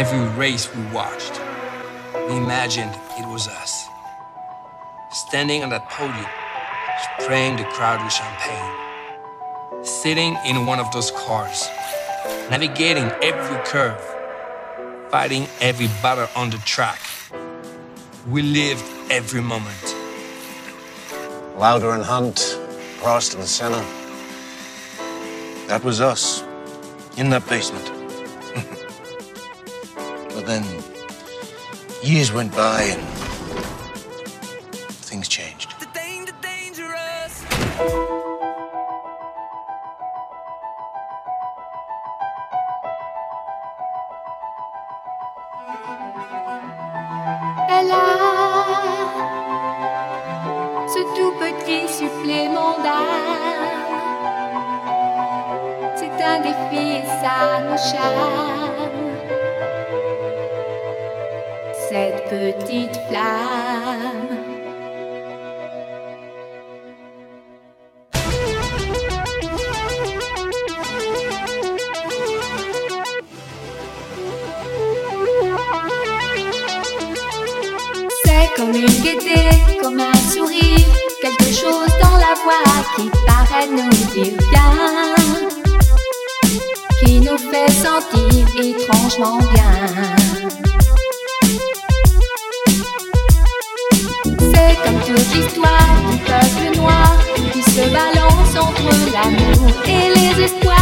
every race we watched, we imagined it was us. Standing on that podium, spraying the crowd with champagne. Sitting in one of those cars, navigating every curve, fighting every battle on the track. We lived every moment. Lauda and Hunt, Prost and Senna. That was us in that basement. Then years went by and une gaieté, comme un sourire, quelque chose dans la voix qui paraît nous dire bien, qui nous fait sentir étrangement bien. C'est comme toute l'histoire du peuple noir qui se balance entre l'amour et les espoirs.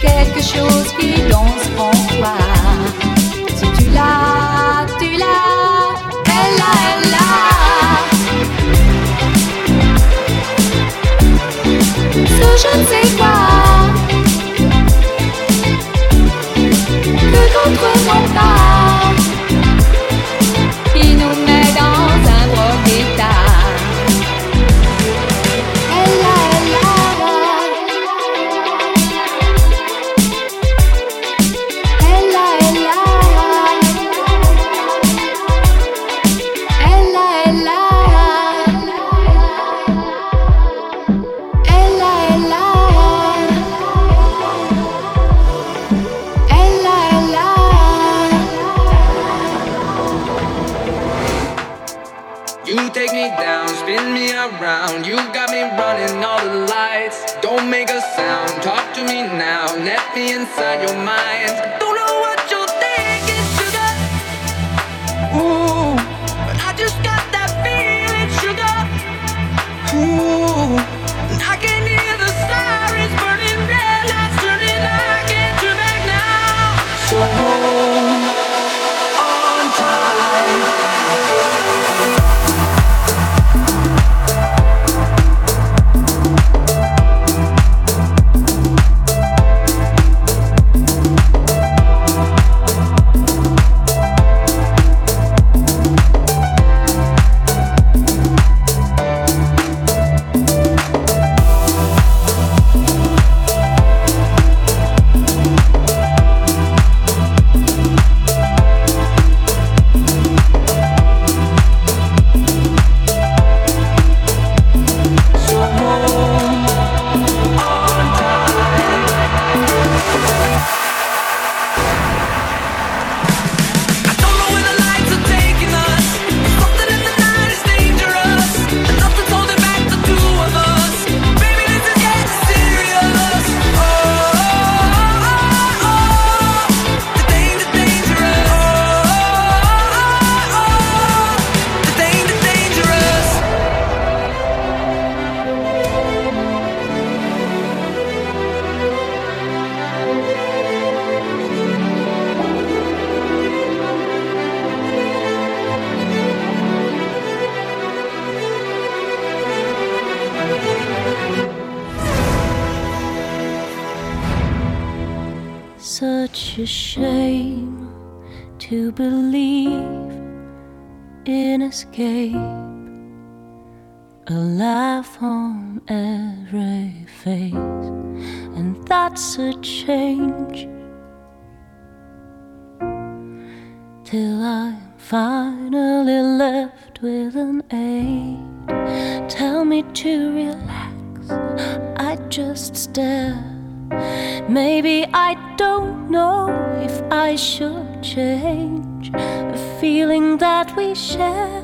Quelque chose qui danse en l'a. Ce Such a shame to believe in escape. A laugh on every face, and that's a change. Till I'm finally left with an eight. Tell me to relax, I just stare Maybe I don't know if I should change a feeling that we share.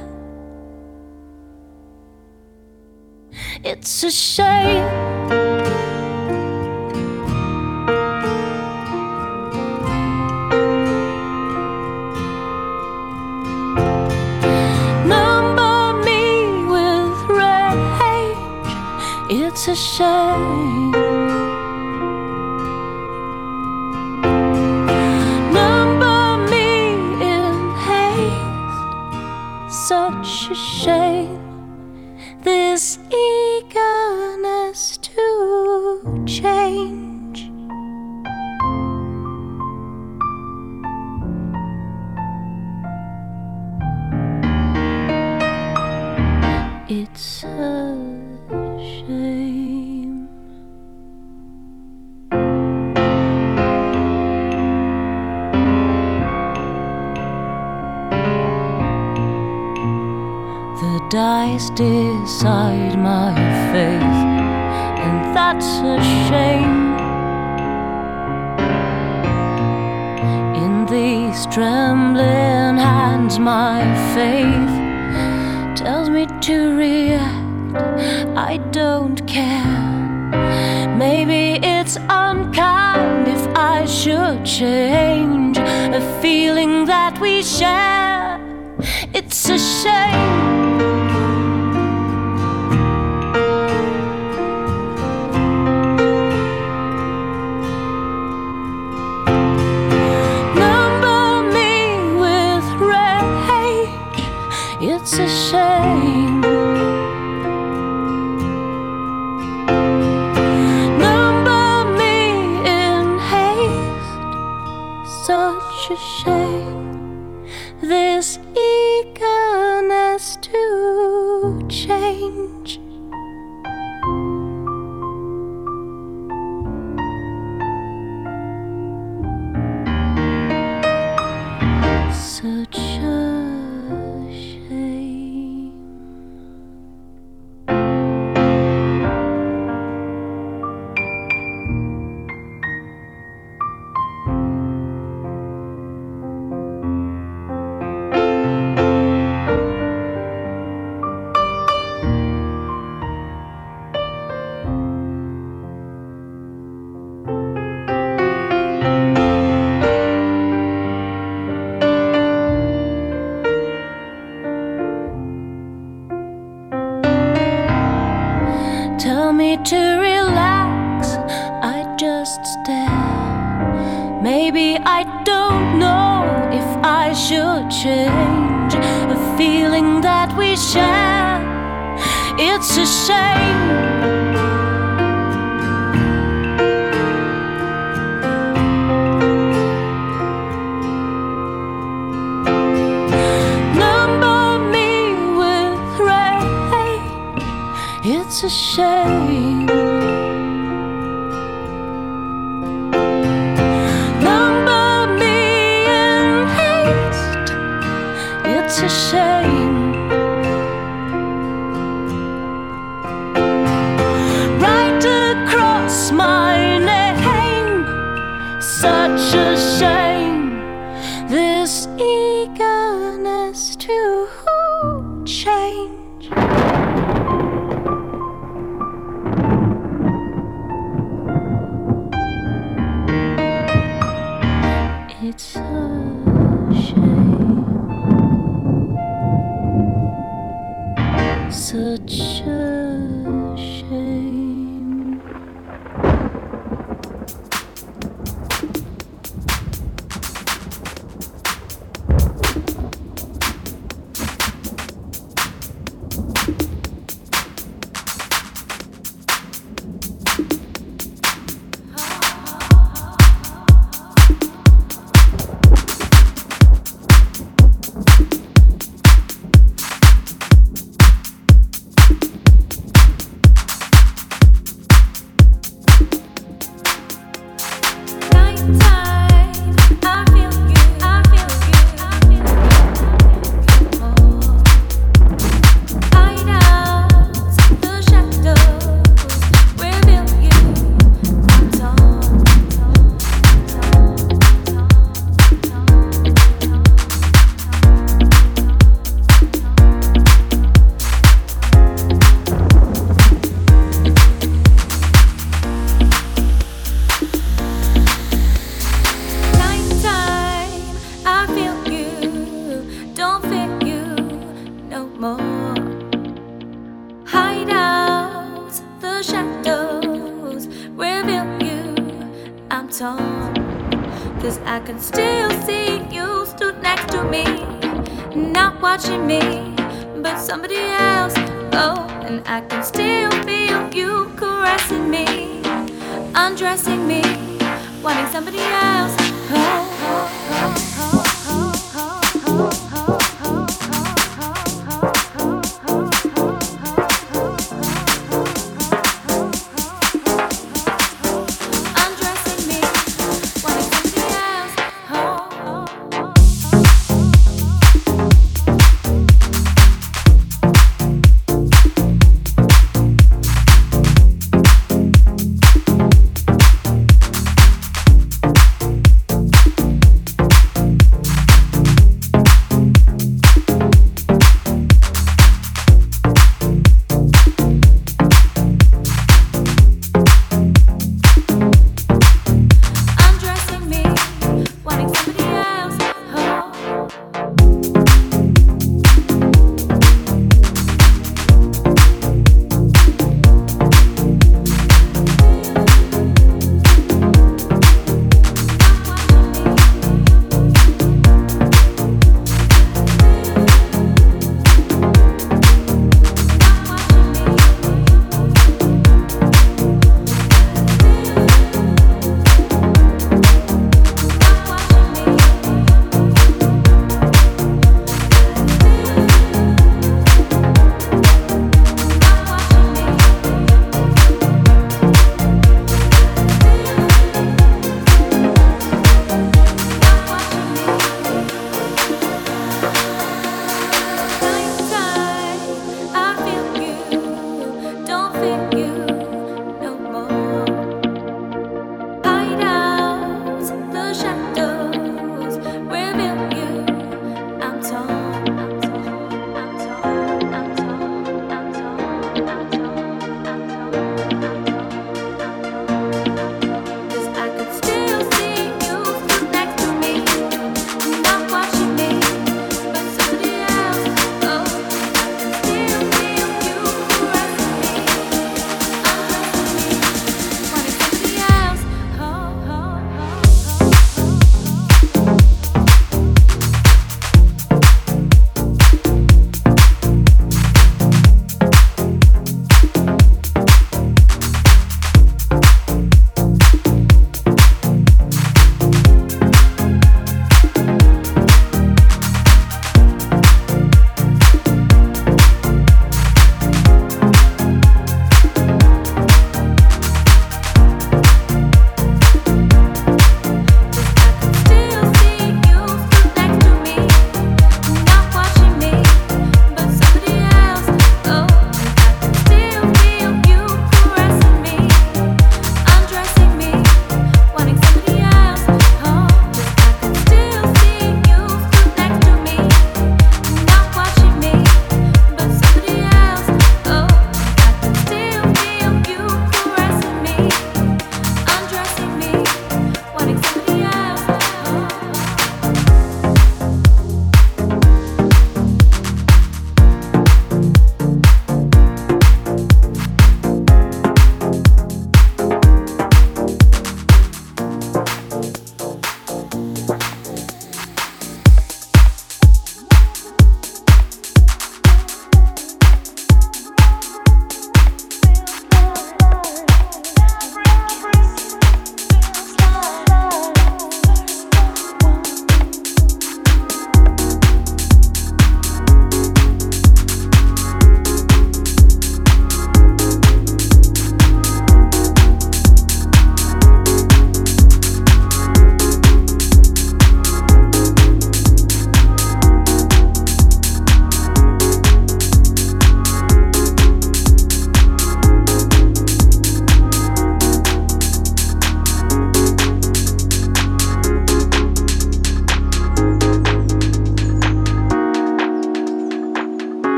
It's a shame. Number me with rage. It's a shame. A shame. This eagerness to change. It's dice decide my faith, and that's a shame. In these trembling hands, my faith tells me to react. I don't care. Maybe it's unkind if I should change a feeling that we share. It's a shame.